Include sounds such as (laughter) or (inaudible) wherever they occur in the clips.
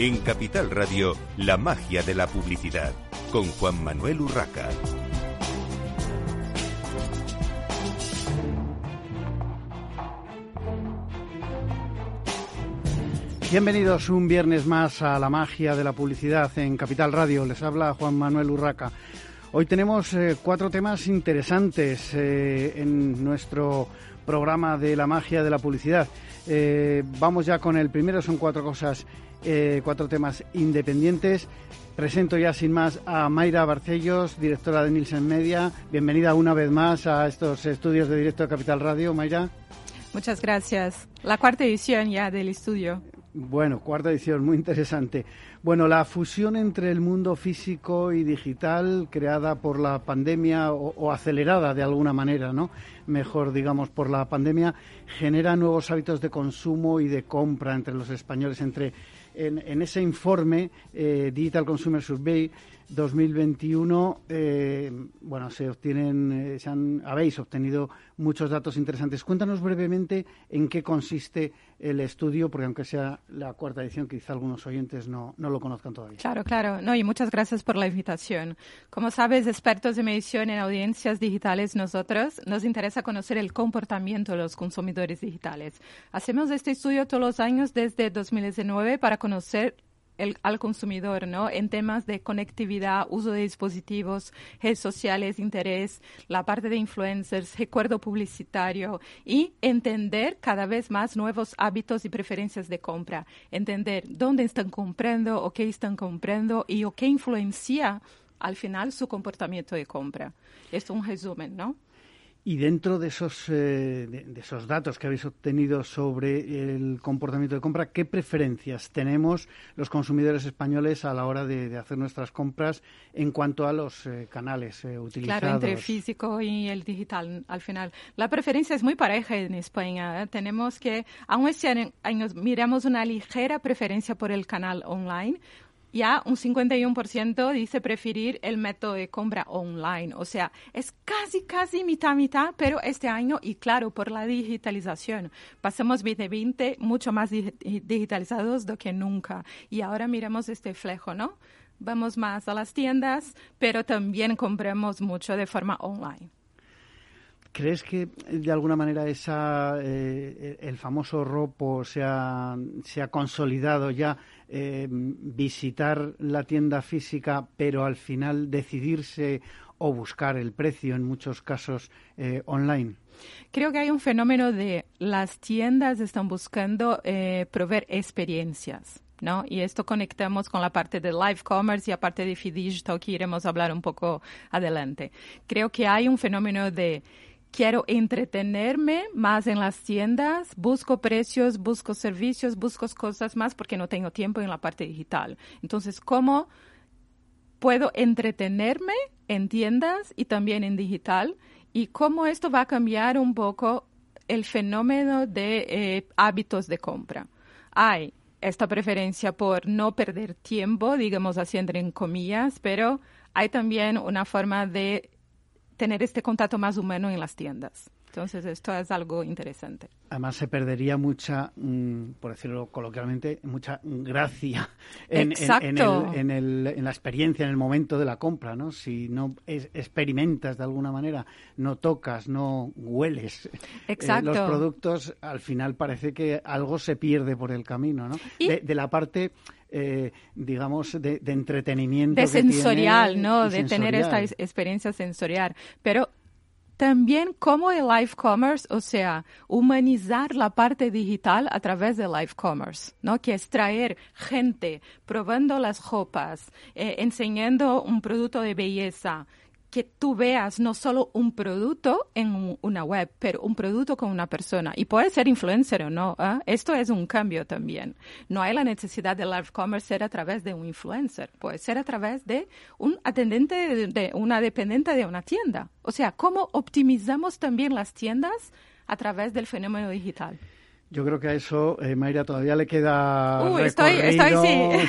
En Capital Radio, la magia de la publicidad, con Juan Manuel Urraca. Bienvenidos un viernes más a la magia de la publicidad en Capital Radio. Les habla Juan Manuel Urraca. Hoy tenemos eh, cuatro temas interesantes eh, en nuestro programa de la magia de la publicidad. Eh, vamos ya con el primero, son cuatro cosas, cuatro temas independientes. Presento ya sin más a Mayra Barcellos, directora de Nielsen Media. Bienvenida una vez más a estos estudios de directo de Capital Radio, Mayra. Muchas gracias. La cuarta edición ya del estudio. Bueno, cuarta edición, muy interesante. Bueno, la fusión entre el mundo físico y digital creada por la pandemia o, acelerada de alguna manera, ¿no? Mejor, digamos, por la pandemia, genera nuevos hábitos de consumo y de compra entre los españoles. Entre en, ese informe eh, Digital Consumer Survey 2021, eh, bueno, se obtienen, eh, se han, habéis obtenido muchos datos interesantes. Cuéntanos brevemente en qué consiste el estudio, porque aunque sea la cuarta edición, quizá algunos oyentes no, no lo conozcan todavía. Claro, claro. No, y muchas gracias por la invitación. Como sabes, expertos de medición en audiencias digitales, nosotros nos interesa conocer el comportamiento de los consumidores digitales. Hacemos este estudio todos los años desde 2019 para conocer al consumidor, ¿no? En temas de conectividad, uso de dispositivos, redes sociales, interés, la parte de influencers, recuerdo publicitario y entender cada vez más nuevos hábitos y preferencias de compra. Entender dónde están comprando o qué están comprando y o qué influencia al final su comportamiento de compra. Es un resumen, ¿no? Y dentro de esos, eh, de, esos datos que habéis obtenido sobre el comportamiento de compra, ¿qué preferencias tenemos los consumidores españoles a la hora de, hacer nuestras compras en cuanto a los eh, canales eh, utilizados? Claro, entre el físico y el digital al final. La preferencia es muy pareja en España. Tenemos que, aún este año, miramos una ligera preferencia por el canal online ya un 51% dice preferir el método de compra online. O sea, es casi, casi mitad, mitad, pero este año, y claro, por la digitalización, pasamos 2020 mucho más digitalizados do que nunca. Y ahora miramos este flejo, ¿no? Vamos más a las tiendas, pero también compramos mucho de forma online. ¿Crees que de alguna manera esa, eh, el famoso ropo se ha, consolidado ya eh, visitar la tienda física, pero al final decidirse o buscar el precio en muchos casos eh, online? Creo que hay un fenómeno de las tiendas están buscando proveer experiencias. ¿no? Y esto conectamos con la parte de live commerce y la parte de Digital que iremos a hablar un poco adelante. Creo que hay un fenómeno de quiero entretenerme más en las tiendas, busco precios, busco servicios, busco cosas más porque no tengo tiempo en la parte digital. Entonces, ¿cómo puedo entretenerme en tiendas y también en digital? Y cómo esto va a cambiar un poco el fenómeno de eh, hábitos de compra. Hay esta preferencia por no perder tiempo, digamos así entre comillas, pero hay también una forma de tener este contacto más humano en las tiendas. Entonces, esto es algo interesante. Además, se perdería mucha, mm, por decirlo coloquialmente, mucha gracia en, en, la experiencia, en el momento de la compra, ¿no? Si no experimentas de alguna manera, no tocas, no hueles eh, los productos, al final parece que algo se pierde por el camino, ¿no? De, la parte... Eh, digamos, de, entretenimiento. De sensorial, ¿no? De tener esta experiencia sensorial. Pero también como el live commerce, o sea, humanizar la parte digital a través del live commerce, ¿no? Que es traer gente probando las ropas, eh, enseñando un producto de belleza, que tú veas no solo un producto en una web, pero un producto con una persona. Y puede ser influencer o no. ¿eh? Esto es un cambio también. No hay la necesidad de live commerce ser a través de un influencer. Puede ser a través de un atendente, de, una dependiente de una tienda. O sea, ¿cómo optimizamos también las tiendas a través del fenómeno digital? Yo creo que a eso, eh, Mayra, todavía le queda recorrido,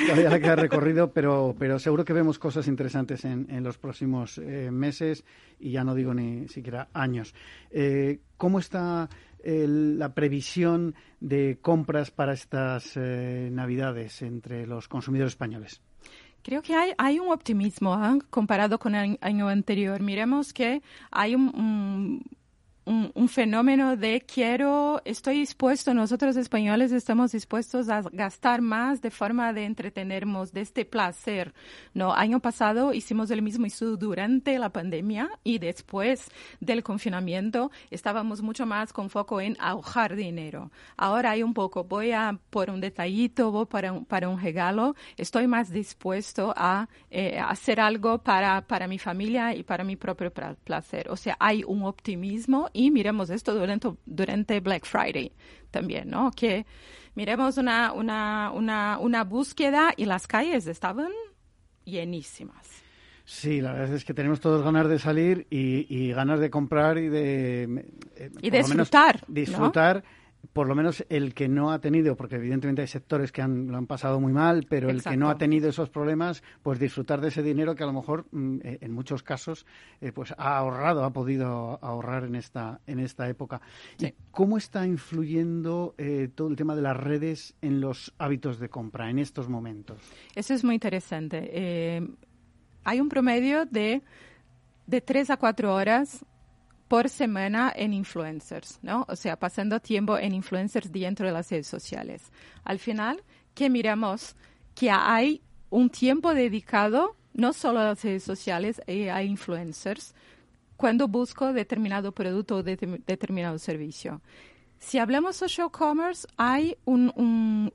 todavía le queda recorrido, pero, pero seguro que vemos cosas interesantes en, en los próximos eh, meses y ya no digo ni siquiera años. Eh, ¿Cómo está la previsión de compras para estas eh, Navidades entre los consumidores españoles? Creo que hay, hay un optimismo ¿eh? comparado con el año anterior. Miremos que hay un un, fenómeno de quiero, estoy dispuesto, nosotros españoles estamos dispuestos a gastar más de forma de entretenernos, de este placer. No, año pasado hicimos el mismo estudio durante la pandemia y después del confinamiento estábamos mucho más con foco en ahorrar dinero. Ahora hay un poco, voy a por un detallito, voy para un, para un regalo, estoy más dispuesto a eh, hacer algo para, para mi familia y para mi propio placer. O sea, hay un optimismo miremos esto durante, durante Black Friday también, ¿no? Que miremos una, una, una, una búsqueda y las calles estaban llenísimas. Sí, la verdad es que tenemos todos ganas de salir y, ganas de comprar y de... Eh, y disfrutar. disfrutar por lo menos el que no ha tenido, porque evidentemente hay sectores que han, lo han pasado muy mal, pero el que no ha tenido esos problemas, pues disfrutar de ese dinero que a lo mejor mm, eh, en muchos casos eh, pues ha ahorrado, ha podido ahorrar en esta, en esta época. ¿Cómo está influyendo eh, todo el tema de las redes en los hábitos de compra en estos momentos? Eso es muy interesante. hay un promedio de, de tres a cuatro horas por semana en influencers, ¿no? O sea, pasando tiempo en influencers dentro de las redes sociales. Al final, que miramos que hay un tiempo dedicado no solo a las redes sociales y a influencers cuando busco determinado producto o determinado servicio. Si hablamos social commerce, hay un,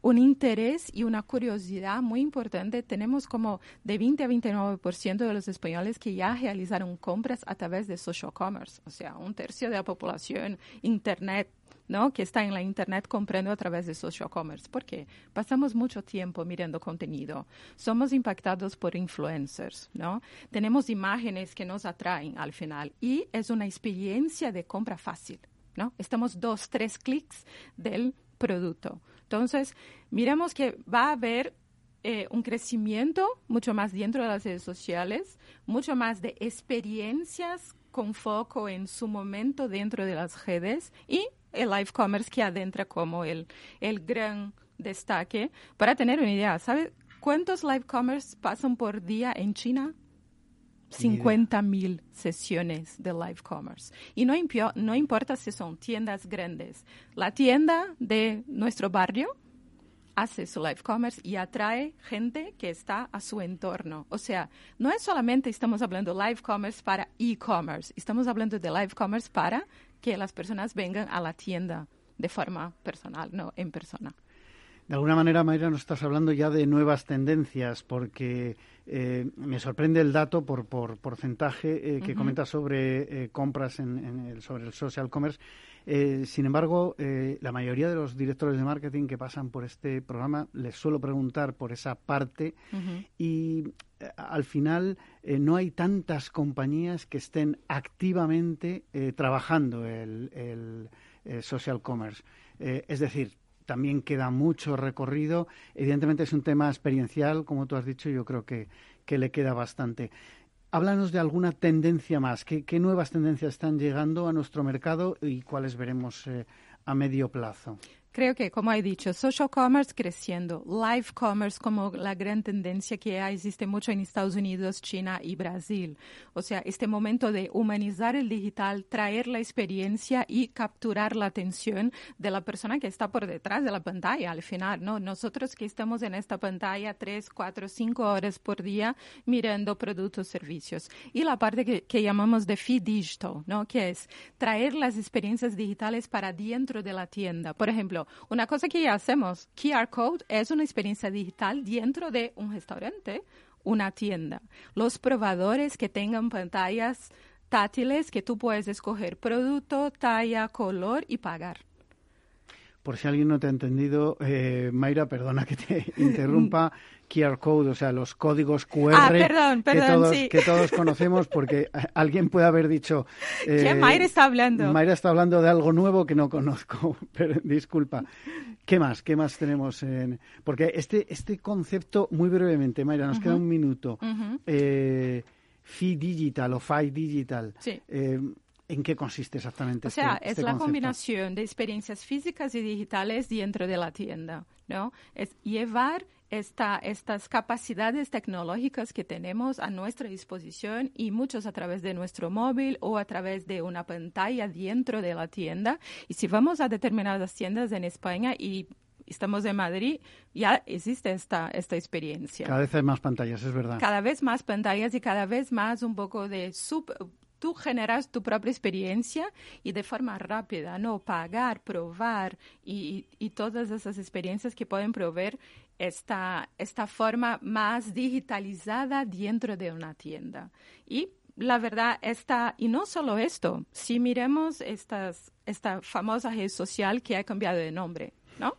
un, interés y una curiosidad muy importante. Tenemos como de 20 a 29% de los españoles que ya realizaron compras a través de social commerce. O sea, un tercio de la población, Internet, ¿no? que está en la Internet comprando a través de social commerce. ¿Por qué? Pasamos mucho tiempo mirando contenido. Somos impactados por influencers, ¿no? Tenemos imágenes que nos atraen al final y es una experiencia de compra fácil. ¿No? Estamos dos, tres clics del producto. Entonces, miremos que va a haber eh, un crecimiento mucho más dentro de las redes sociales, mucho más de experiencias con foco en su momento dentro de las redes y el live commerce que adentra como el, el gran destaque. Para tener una idea, ¿sabe cuántos live commerce pasan por día en China? 50 mil sesiones de live commerce. Y no, no importa si son tiendas grandes. La tienda de nuestro barrio hace su live commerce y atrae gente que está a su entorno. O sea, no es solamente estamos hablando live commerce para e-commerce, estamos hablando de live commerce para que las personas vengan a la tienda de forma personal, no en persona. De alguna manera, Mayra, nos estás hablando ya de nuevas tendencias, porque eh, me sorprende el dato por, por porcentaje eh, que comenta sobre eh, compras en, el, sobre el social commerce. sin embargo, la mayoría de los directores de marketing que pasan por este programa les suelo preguntar por esa parte y al final no hay tantas compañías que estén activamente trabajando el, el social commerce. es decir, también queda mucho recorrido. Evidentemente es un tema experiencial, como tú has dicho, yo creo que, que le queda bastante. Háblanos de alguna tendencia más. ¿Qué, qué nuevas tendencias están llegando a nuestro mercado y cuáles veremos eh, a medio plazo? Creo que, como he dicho, social commerce creciendo, live commerce como la gran tendencia que existe mucho en Estados Unidos, China y Brasil. O sea, este momento de humanizar el digital, traer la experiencia y capturar la atención de la persona que está por detrás de la pantalla al final, ¿no? Nosotros que estamos en esta pantalla tres, cuatro, cinco horas por día mirando productos, servicios. Y la parte que, que llamamos de feed digital, ¿no? Que es traer las experiencias digitales para dentro de la tienda. Por ejemplo, una cosa que ya hacemos, QR Code es una experiencia digital dentro de un restaurante, una tienda. Los probadores que tengan pantallas táctiles que tú puedes escoger producto, talla, color y pagar. Por si alguien no te ha entendido, eh, Mayra, perdona que te (laughs) interrumpa, QR code, o sea, los códigos QR ah, perdón, perdón, que, todos, sí. que todos conocemos, porque (laughs) alguien puede haber dicho... ¿Qué eh, Mayra está hablando? Mayra está hablando de algo nuevo que no conozco, (laughs) pero disculpa. ¿Qué más? ¿Qué más tenemos? En... Porque este, este concepto, muy brevemente, Mayra, nos queda un minuto. Uh Digital o Fi Digital. Sí. Eh, ¿En qué consiste exactamente? O sea, este, es la combinación de experiencias físicas y digitales dentro de la tienda, ¿no? Es llevar esta, estas capacidades tecnológicas que tenemos a nuestra disposición y muchos a través de nuestro móvil o a través de una pantalla dentro de la tienda. Y si vamos a determinadas tiendas en España y estamos en Madrid, ya existe esta, esta experiencia. Cada vez hay más pantallas, es verdad. Cada vez más pantallas y cada vez más un poco de sub, tú generas tu propia experiencia y de forma rápida, ¿no? Pagar, probar y, y, todas esas experiencias que pueden proveer esta, esta forma más digitalizada dentro de una tienda. Y la verdad está, y no solo esto, si miremos estas, esta famosa red social que ha cambiado de nombre, ¿no?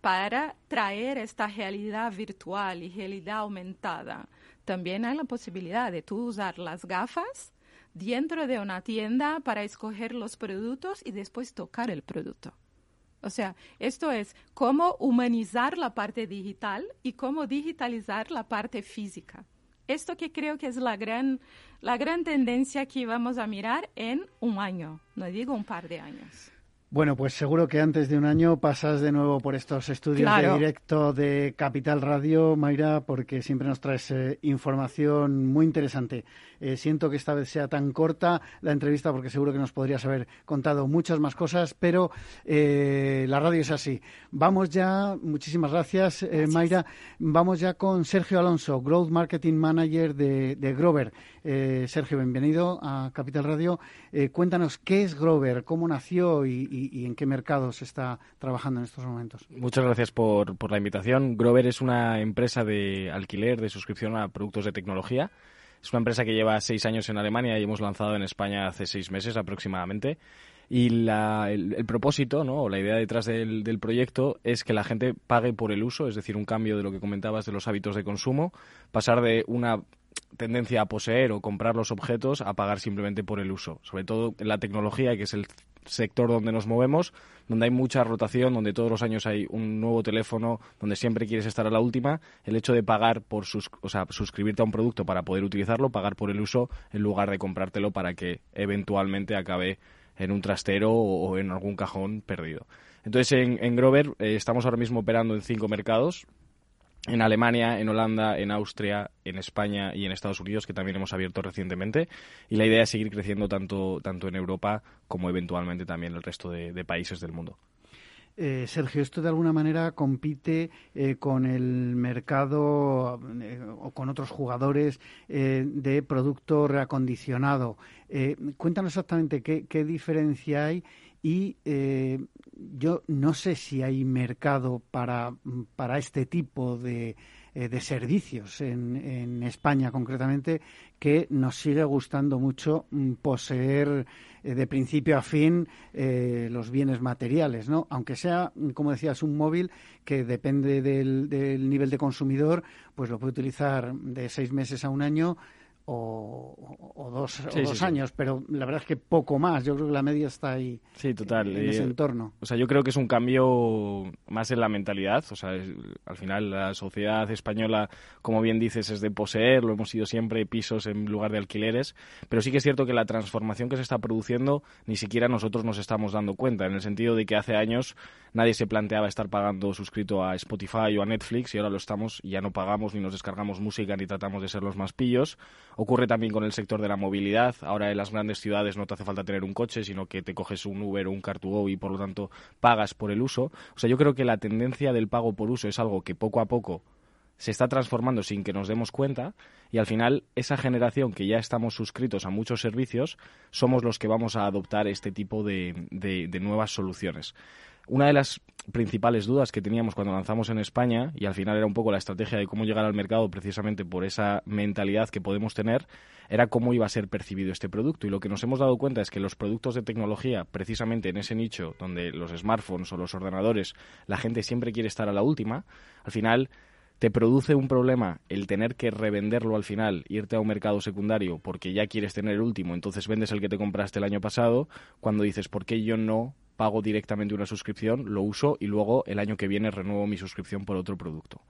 Para traer esta realidad virtual y realidad aumentada, también hay la posibilidad de tú usar las gafas dentro de una tienda para escoger los productos y después tocar el producto. O sea, esto es cómo humanizar la parte digital y cómo digitalizar la parte física. Esto que creo que es la gran, la gran tendencia que vamos a mirar en un año, no digo un par de años. Bueno, pues seguro que antes de un año pasas de nuevo por estos estudios de directo de Capital Radio, Mayra, porque siempre nos traes eh, información muy interesante. Eh, siento que esta vez sea tan corta la entrevista porque seguro que nos podrías haber contado muchas más cosas, pero eh, la radio es así. Vamos ya, muchísimas gracias, eh, Mayra. Vamos ya con Sergio Alonso, Growth Marketing Manager de, Grover. Sergio, bienvenido a Capital Radio. cuéntanos qué es Grover, cómo nació y, en qué mercados está trabajando en estos momentos. Muchas gracias por, por la invitación. Grover es una empresa de alquiler, de suscripción a productos de tecnología. Es una empresa que lleva seis años en Alemania y hemos lanzado en España hace seis meses aproximadamente. Y el, propósito, ¿no? o la idea detrás del, del, proyecto es que la gente pague por el uso, es decir, un cambio de lo que comentabas de los hábitos de consumo, pasar de una tendencia a poseer o comprar los objetos a pagar simplemente por el uso. Sobre todo en la tecnología, que es el sector donde nos movemos, donde hay mucha rotación, donde todos los años hay un nuevo teléfono, donde siempre quieres estar a la última, el hecho de pagar por sus, o sea, suscribirte a un producto para poder utilizarlo, pagar por el uso en lugar de comprártelo para que eventualmente acabe en un trastero o, en algún cajón perdido. Entonces en, Grover eh, estamos ahora mismo operando en cinco mercados, en Alemania, en Holanda, en Austria, en España y en Estados Unidos, que también hemos abierto recientemente. Y la idea es seguir creciendo tanto, tanto en Europa como eventualmente también en el resto de, países del mundo. Eh, Sergio, esto de alguna manera compite eh, con el mercado eh, o con otros jugadores de producto reacondicionado. cuéntanos exactamente qué, qué, diferencia hay y yo no sé si hay mercado para, para este tipo de, eh, de servicios en, en, España concretamente que nos sigue gustando mucho mm, poseer eh, de principio a fin eh, los bienes materiales, ¿no? Aunque sea, como decías, un móvil que depende del, del nivel de consumidor, pues lo puede utilizar de seis meses a un año o, dos, dos años, pero la verdad es que poco más. Yo creo que la media está ahí. Sí, total. En, ese entorno. O sea, yo creo que es un cambio más en la mentalidad. O sea, al final la sociedad española, como bien dices, es de poseer. Lo hemos sido siempre pisos en lugar de alquileres. Pero sí que es cierto que la transformación que se está produciendo ni siquiera nosotros nos estamos dando cuenta. En el sentido de que hace años nadie se planteaba estar pagando suscrito a Spotify o a Netflix y ahora lo estamos y ya no pagamos ni nos descargamos música ni tratamos de ser los más pillos. Ocurre también con el sector de la movilidad. Ahora en las grandes ciudades no te hace falta tener un coche, sino que te coges un Uber o un Car2Go y por lo tanto pagas por el uso. O sea, yo creo que la tendencia del pago por uso es algo que poco a poco se está transformando sin que nos demos cuenta y al final esa generación que ya estamos suscritos a muchos servicios somos los que vamos a adoptar este tipo de, de nuevas soluciones. Una de las principales dudas que teníamos cuando lanzamos en España, y al final era un poco la estrategia de cómo llegar al mercado precisamente por esa mentalidad que podemos tener, era cómo iba a ser percibido este producto. Y lo que nos hemos dado cuenta es que los productos de tecnología, precisamente en ese nicho donde los smartphones o los ordenadores, la gente siempre quiere estar a la última, al final te produce un problema el tener que revenderlo al final, irte a un mercado secundario porque ya quieres tener el último, entonces vendes el que te compraste el año pasado, cuando dices, ¿por qué yo no pago directamente una suscripción, lo uso y luego el año que viene renuevo mi suscripción por otro producto.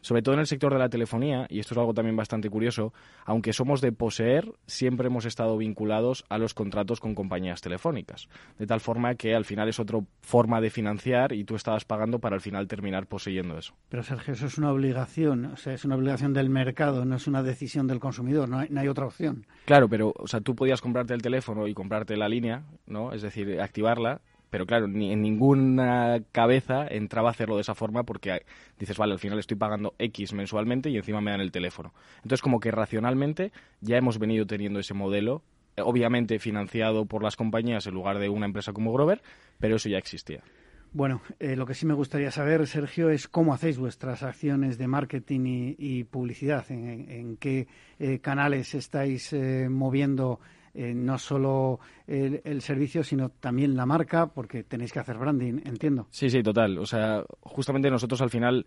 sobre todo en el sector de la telefonía, y esto es algo también bastante curioso, aunque somos de poseer, siempre hemos estado vinculados a los contratos con compañías telefónicas. De tal forma que al final es otra forma de financiar y tú estabas pagando para al final terminar poseyendo eso. Pero Sergio, eso es una obligación, o sea, es una obligación del mercado, no es una decisión del consumidor, no hay, no hay otra opción. Claro, pero o sea, tú podías comprarte el teléfono y comprarte la línea, ¿no? Es decir, activarla, pero claro, ni en ninguna cabeza entraba a hacerlo de esa forma porque dices, vale, al final estoy pagando X mensualmente y encima me dan el teléfono. Entonces, como que racionalmente ya hemos venido teniendo ese modelo, eh, obviamente financiado por las compañías en lugar de una empresa como Grover, pero eso ya existía. Bueno, eh, lo que sí me gustaría saber, Sergio, es cómo hacéis vuestras acciones de marketing y, publicidad, en, qué eh, canales estáis moviendo eh, no solo el, servicio, sino también la marca, porque tenéis que hacer branding, entiendo. Sí, sí, total. O sea, justamente nosotros al final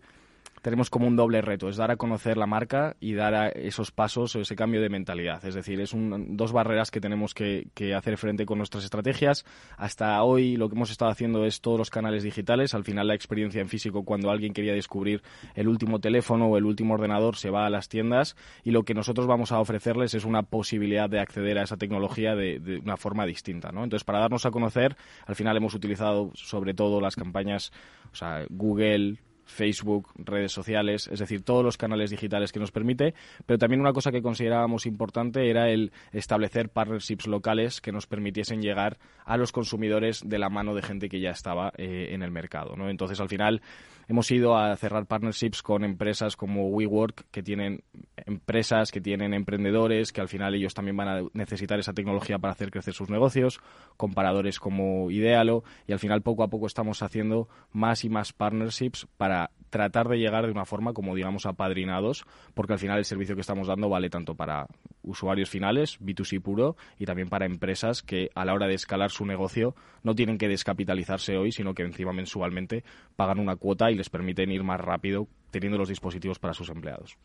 tenemos como un doble reto, es dar a conocer la marca y dar a esos pasos o ese cambio de mentalidad. Es decir, es un, dos barreras que tenemos que, hacer frente con nuestras estrategias. Hasta hoy lo que hemos estado haciendo es todos los canales digitales. Al final la experiencia en físico, cuando alguien quería descubrir el último teléfono o el último ordenador, se va a las tiendas y lo que nosotros vamos a ofrecerles es una posibilidad de acceder a esa tecnología de, de una forma distinta. ¿no? Entonces, para darnos a conocer, al final hemos utilizado sobre todo las campañas, o sea, Google, Facebook, redes sociales, es decir, todos los canales digitales que nos permite, pero también una cosa que considerábamos importante era el establecer partnerships locales que nos permitiesen llegar a los consumidores de la mano de gente que ya estaba eh, en el mercado. ¿no? Entonces, al final, hemos ido a cerrar partnerships con empresas como WeWork, que tienen empresas, que tienen emprendedores, que al final ellos también van a necesitar esa tecnología para hacer crecer sus negocios, comparadores como Idealo, y al final poco a poco estamos haciendo más y más partnerships para tratar de llegar de una forma como digamos apadrinados, porque al final el servicio que estamos dando vale tanto para usuarios finales, B2C puro, y también para empresas que a la hora de escalar su negocio no tienen que descapitalizarse hoy, sino que encima mensualmente pagan una cuota y les permiten ir más rápido teniendo los dispositivos para sus empleados.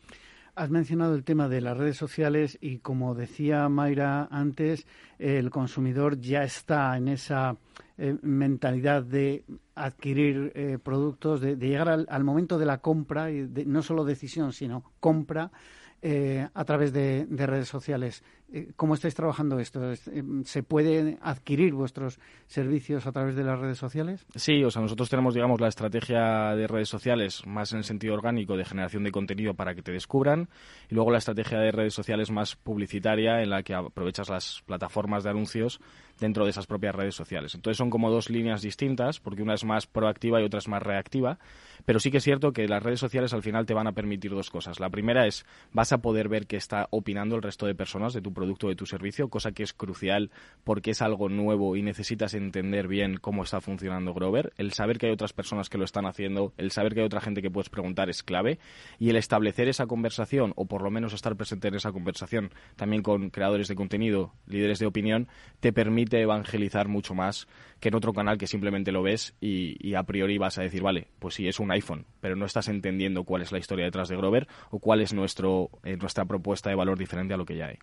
Has mencionado el tema de las redes sociales y como decía Mayra antes, el consumidor ya está en esa eh, mentalidad de adquirir eh, productos, de, llegar al, momento de la compra, y no solo decisión, sino compra eh, a través de, redes sociales. Eh, ¿Cómo estáis trabajando esto? Eh, ¿Se pueden adquirir vuestros servicios a través de las redes sociales? Sí, o sea, nosotros tenemos, digamos, la estrategia de redes sociales más en el sentido orgánico de generación de contenido para que te descubran y luego la estrategia de redes sociales más publicitaria en la que aprovechas las plataformas de anuncios dentro de esas propias redes sociales. Entonces son como dos líneas distintas, porque una es más proactiva y otra es más reactiva, pero sí que es cierto que las redes sociales al final te van a permitir dos cosas. La primera es, vas a poder ver qué está opinando el resto de personas de tu producto o de tu servicio, cosa que es crucial porque es algo nuevo y necesitas entender bien cómo está funcionando Grover. El saber que hay otras personas que lo están haciendo, el saber que hay otra gente que puedes preguntar es clave y el establecer esa conversación o por lo menos estar presente en esa conversación también con creadores de contenido, líderes de opinión, te permite evangelizar mucho más que en otro canal que simplemente lo ves y, a priori vas a decir, vale, pues sí, es un iPhone, pero no estás entendiendo cuál es la historia detrás de Grover o cuál es nuestro, eh, nuestra propuesta de valor diferente a lo que ya hay.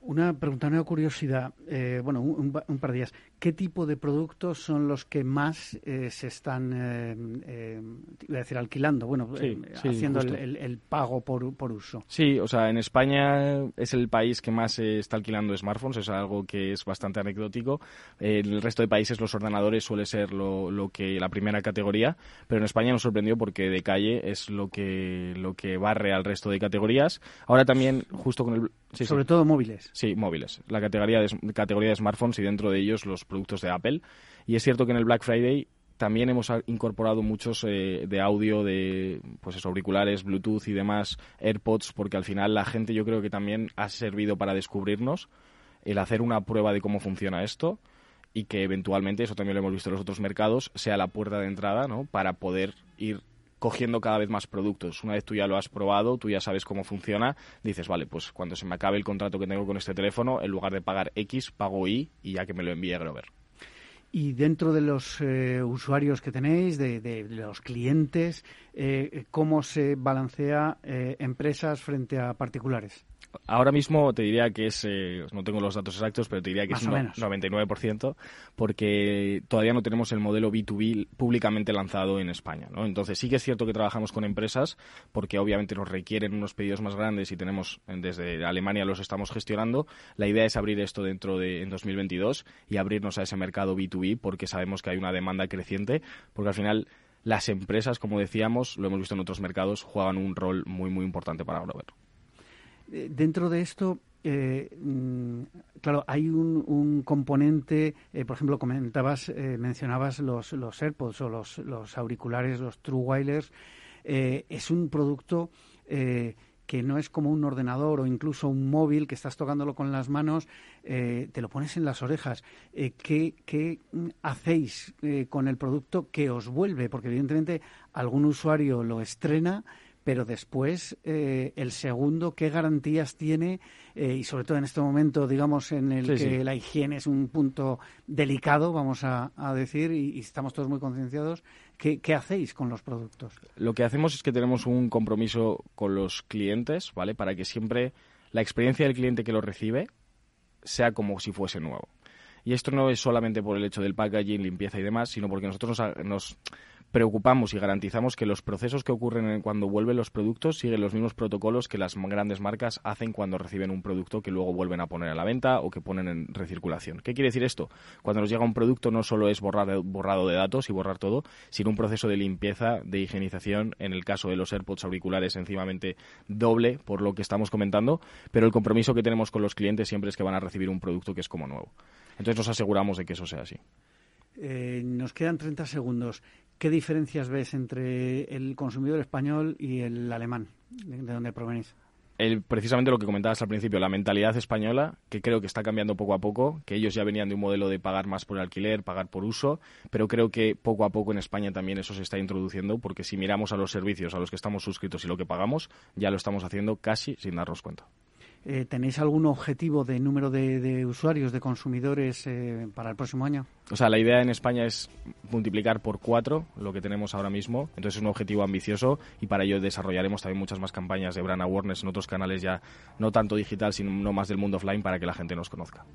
Una pregunta, una curiosidad, eh, bueno, un, par de días. ¿Qué tipo de productos son los que más eh, se están, eh, eh a decir, alquilando? Bueno, haciendo el, pago por, por, uso. Sí, o sea, en España es el país que más está alquilando smartphones, es algo que es bastante anecdótico. En el resto de países los ordenadores suele ser lo, lo, que la primera categoría, pero en España nos sorprendió porque de calle es lo que, lo que barre al resto de categorías. Ahora también, justo con el sobre todo móviles. Sí, móviles. La categoría de, categoría de smartphones y dentro de ellos los productos de Apple. Y es cierto que en el Black Friday también hemos incorporado muchos eh, de audio de pues auriculares, Bluetooth y demás, AirPods, porque al final la gente yo creo que también ha servido para descubrirnos el hacer una prueba de cómo funciona esto y que eventualmente, eso también lo hemos visto en los otros mercados, sea la puerta de entrada ¿no? para poder ir cogiendo cada vez más productos. Una vez tú ya lo has probado, tú ya sabes cómo funciona, dices, vale, pues cuando se me acabe el contrato que tengo con este teléfono, en lugar de pagar X, pago Y y ya que me lo envíe Grover. Y dentro de los eh, usuarios que tenéis, de, los clientes, eh, ¿cómo se balancea eh, empresas frente a particulares? Ahora mismo te diría que es, eh, no tengo los datos exactos, pero te diría que es un 99%, porque todavía no tenemos el modelo B2B públicamente lanzado en España. ¿no? Entonces sí que es cierto que trabajamos con empresas, porque obviamente nos requieren unos pedidos más grandes y tenemos desde Alemania los estamos gestionando. La idea es abrir esto dentro de en 2022 y abrirnos a ese mercado B2B, porque sabemos que hay una demanda creciente, porque al final las empresas, como decíamos, lo hemos visto en otros mercados, juegan un rol muy, muy importante para Grover. Eh, dentro de esto, eh, mm, claro, hay un, componente, eh, por ejemplo, comentabas, mencionabas los, los AirPods o los, los auriculares, los True Wireless. es un producto que no es como un ordenador o incluso un móvil que estás tocándolo con las manos, te lo pones en las orejas. ¿qué, ¿qué, hacéis con el producto que os vuelve? Porque evidentemente algún usuario lo estrena, pero después eh, el segundo, ¿qué garantías tiene? Eh, y sobre todo en este momento, digamos, en el que la higiene es un punto delicado, vamos a, decir, y, estamos todos muy concienciados, ¿qué, hacéis con los productos? Lo que hacemos es que tenemos un compromiso con los clientes, ¿vale? Para que siempre la experiencia del cliente que lo recibe sea como si fuese nuevo. Y esto no es solamente por el hecho del packaging, limpieza y demás, sino porque nosotros nos preocupamos y garantizamos que los procesos que ocurren cuando vuelven los productos siguen los mismos protocolos que las grandes marcas hacen cuando reciben un producto que luego vuelven a poner a la venta o que ponen en recirculación. ¿Qué quiere decir esto? Cuando nos llega un producto no solo es borrar, borrado de datos y borrar todo, sino un proceso de limpieza, de higienización, en el caso de los AirPods auriculares sencillamente doble por lo que estamos comentando, pero el compromiso que tenemos con los clientes siempre es que van a recibir un producto que es como nuevo. Entonces nos aseguramos de que eso sea así. Eh, nos quedan 30 segundos. ¿Qué diferencias ves entre el consumidor español y el alemán, de, dónde provenís? precisamente lo que comentabas al principio, la mentalidad española, que creo que está cambiando poco a poco, que ellos ya venían de un modelo de pagar más por alquiler, pagar por uso, pero creo que poco a poco en España también eso se está introduciendo, porque si miramos a los servicios a los que estamos suscritos y lo que pagamos, ya lo estamos haciendo casi sin darnos cuenta. Eh, ¿Tenéis algún objetivo de número de, usuarios, de consumidores eh, para el próximo año? O sea, la idea en España es multiplicar por cuatro lo que tenemos ahora mismo. Entonces es un objetivo ambicioso y para ello desarrollaremos también muchas más campañas de brand awareness en otros canales ya no tanto digital, sino más del mundo offline para que la gente nos conozca.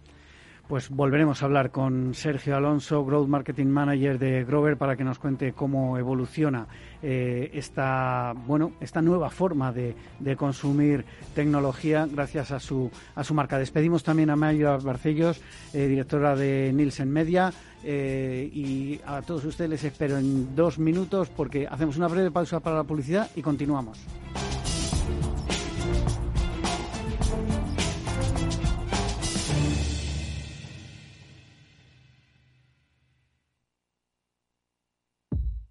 Pues volveremos a hablar con Sergio Alonso, Growth Marketing Manager de Grover, para que nos cuente cómo evoluciona eh, esta, bueno, esta nueva forma de, consumir tecnología gracias a su, a su marca. Despedimos también a Mayra Barcellos, eh, directora de Nielsen Media, eh, y a todos ustedes les espero en dos minutos porque hacemos una breve pausa para la publicidad y continuamos.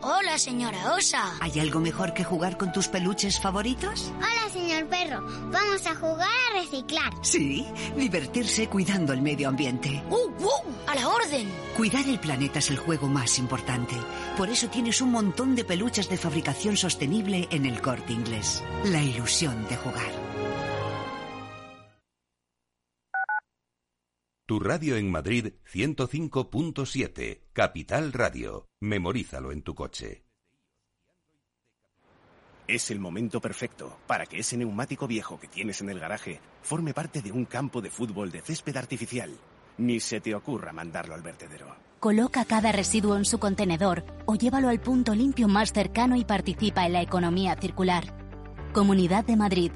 Hola, señora Osa. ¿Hay algo mejor que jugar con tus peluches favoritos? Hola, señor perro. Vamos a jugar a reciclar. Sí, divertirse cuidando el medio ambiente. ¡Uh, uh! ¡A la orden! Cuidar el planeta es el juego más importante. Por eso tienes un montón de peluches de fabricación sostenible en el corte inglés. La ilusión de jugar. Tu radio en Madrid 105.7, Capital Radio. Memorízalo en tu coche. Es el momento perfecto para que ese neumático viejo que tienes en el garaje forme parte de un campo de fútbol de césped artificial. Ni se te ocurra mandarlo al vertedero. Coloca cada residuo en su contenedor o llévalo al punto limpio más cercano y participa en la economía circular. Comunidad de Madrid,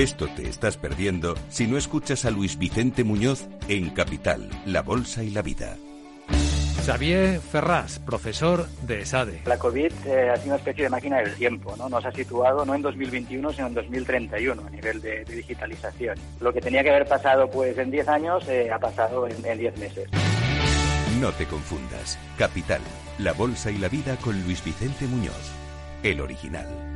Esto te estás perdiendo si no escuchas a Luis Vicente Muñoz en Capital, La Bolsa y la Vida. Xavier Ferraz, profesor de ESADE. La COVID eh, ha sido una especie de máquina del tiempo, ¿no? Nos ha situado no en 2021, sino en 2031 a nivel de, digitalización. Lo que tenía que haber pasado pues en 10 años eh, ha pasado en 10 meses. No te confundas. Capital, La Bolsa y la Vida con Luis Vicente Muñoz, el original.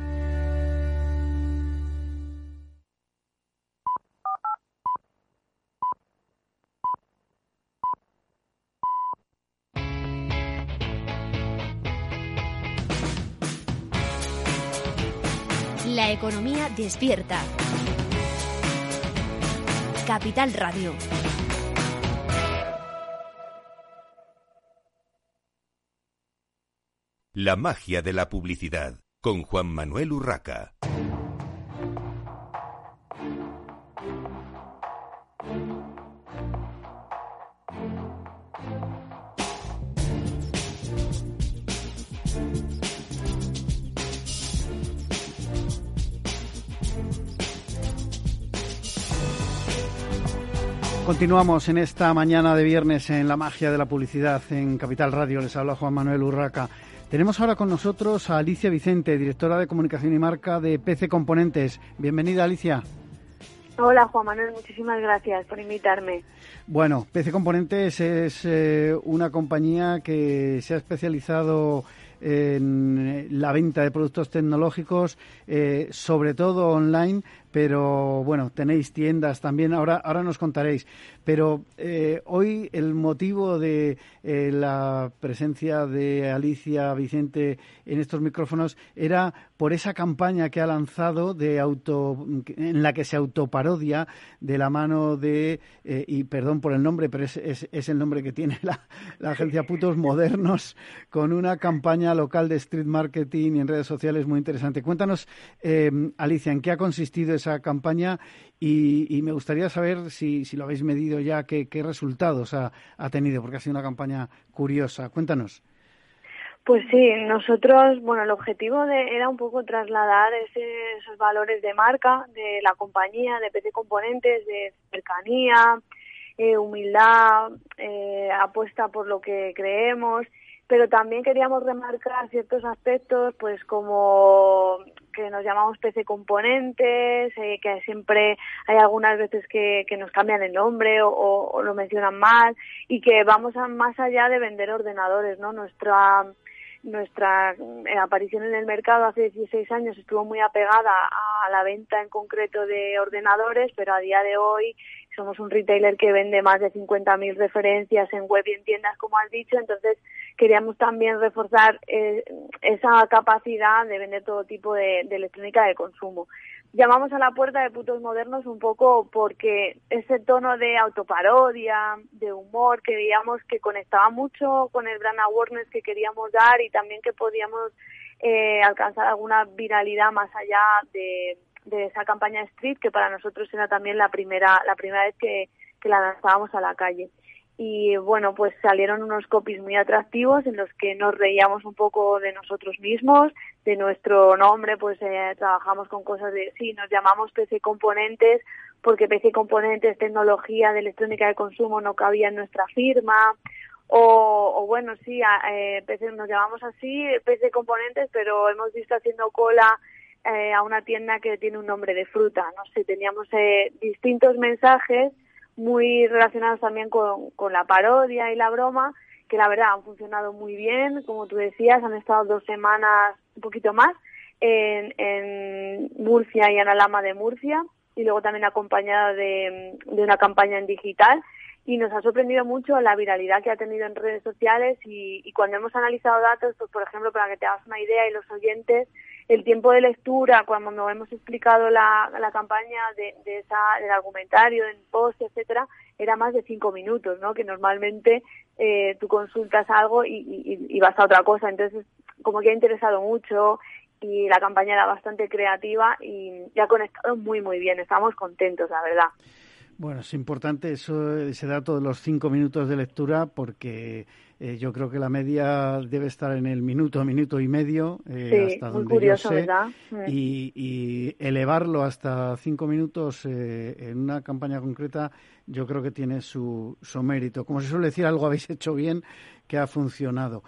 La economía despierta. Capital Radio. La magia de la publicidad con Juan Manuel Urraca. Continuamos en esta mañana de viernes en la magia de la publicidad en Capital Radio. Les habla Juan Manuel Urraca. Tenemos ahora con nosotros a Alicia Vicente, directora de comunicación y marca de PC Componentes. Bienvenida, Alicia. Hola, Juan Manuel. Muchísimas gracias por invitarme. Bueno, PC Componentes es eh, una compañía que se ha especializado en la venta de productos tecnológicos, eh, sobre todo online, pero bueno, tenéis tiendas también, ahora, ahora nos contaréis. Pero eh, hoy el motivo de eh, la presencia de Alicia Vicente en estos micrófonos era por esa campaña que ha lanzado de auto, en la que se autoparodia de la mano de, eh, y perdón por el nombre, pero es, es, el nombre que tiene la, agencia Putos Modernos, con una campaña local de street marketing y en redes sociales muy interesante. Cuéntanos, Alicia, ¿en qué ha consistido esa campaña y, me gustaría saber si, si, lo habéis medido ya, qué, resultados ha, tenido, porque ha sido una campaña curiosa. Cuéntanos. Pues sí, nosotros, bueno, el objetivo de, era un poco trasladar esos valores de marca de la compañía, de PC Componentes, de cercanía, eh, humildad, eh, apuesta por lo que creemos pero también queríamos remarcar ciertos aspectos, pues como que nos llamamos PC componentes, eh, que siempre hay algunas veces que, nos cambian el nombre o, lo mencionan mal y que vamos a, más allá de vender ordenadores, ¿no? Nuestra nuestra eh, aparición en el mercado hace 16 años estuvo muy apegada a la venta en concreto de ordenadores, pero a día de hoy somos un retailer que vende más de 50.000 referencias en web y en tiendas, como has dicho, entonces queríamos también reforzar eh, esa capacidad de vender todo tipo de, electrónica de consumo. Llamamos a la puerta de putos modernos un poco porque ese tono de autoparodia, de humor que veíamos que conectaba mucho con el brand awareness que queríamos dar y también que podíamos eh, alcanzar alguna viralidad más allá de, de esa campaña Street, que para nosotros era también la primera, la primera vez que, que la lanzábamos a la calle. Y bueno, pues salieron unos copies muy atractivos en los que nos reíamos un poco de nosotros mismos, de nuestro nombre, pues eh, trabajamos con cosas de, sí, nos llamamos PC Componentes, porque PC Componentes, tecnología de electrónica de consumo, no cabía en nuestra firma, o, o bueno, sí, eh, PC, nos llamamos así, PC Componentes, pero hemos visto haciendo cola eh, a una tienda que tiene un nombre de fruta. No sé, teníamos eh, distintos mensajes muy relacionados también con, la parodia y la broma, que la verdad han funcionado muy bien. Como tú decías, han estado dos semanas, un poquito más, en, en Murcia y en Alama de Murcia, y luego también acompañada de, de una campaña en digital y nos ha sorprendido mucho la viralidad que ha tenido en redes sociales y, y, cuando hemos analizado datos, pues por ejemplo, para que te hagas una idea y los oyentes, el tiempo de lectura, cuando hemos explicado la, la campaña de, de esa, del argumentario, en post, etcétera, era más de cinco minutos, ¿no? Que normalmente eh, tú consultas algo y, y, y, vas a otra cosa. Entonces, como que ha interesado mucho y la campaña era bastante creativa y, y ha conectado muy, muy bien. Estamos contentos, la verdad. Bueno, es importante eso, ese dato de los cinco minutos de lectura porque eh, yo creo que la media debe estar en el minuto, minuto y medio, eh, hasta donde curioso, yo sé, ¿verdad? Mm. Y, y, elevarlo hasta cinco minutos eh, en una campaña concreta, yo creo que tiene su, su mérito. Como se suele decir, algo habéis (laughs) hecho bien que ha funcionado.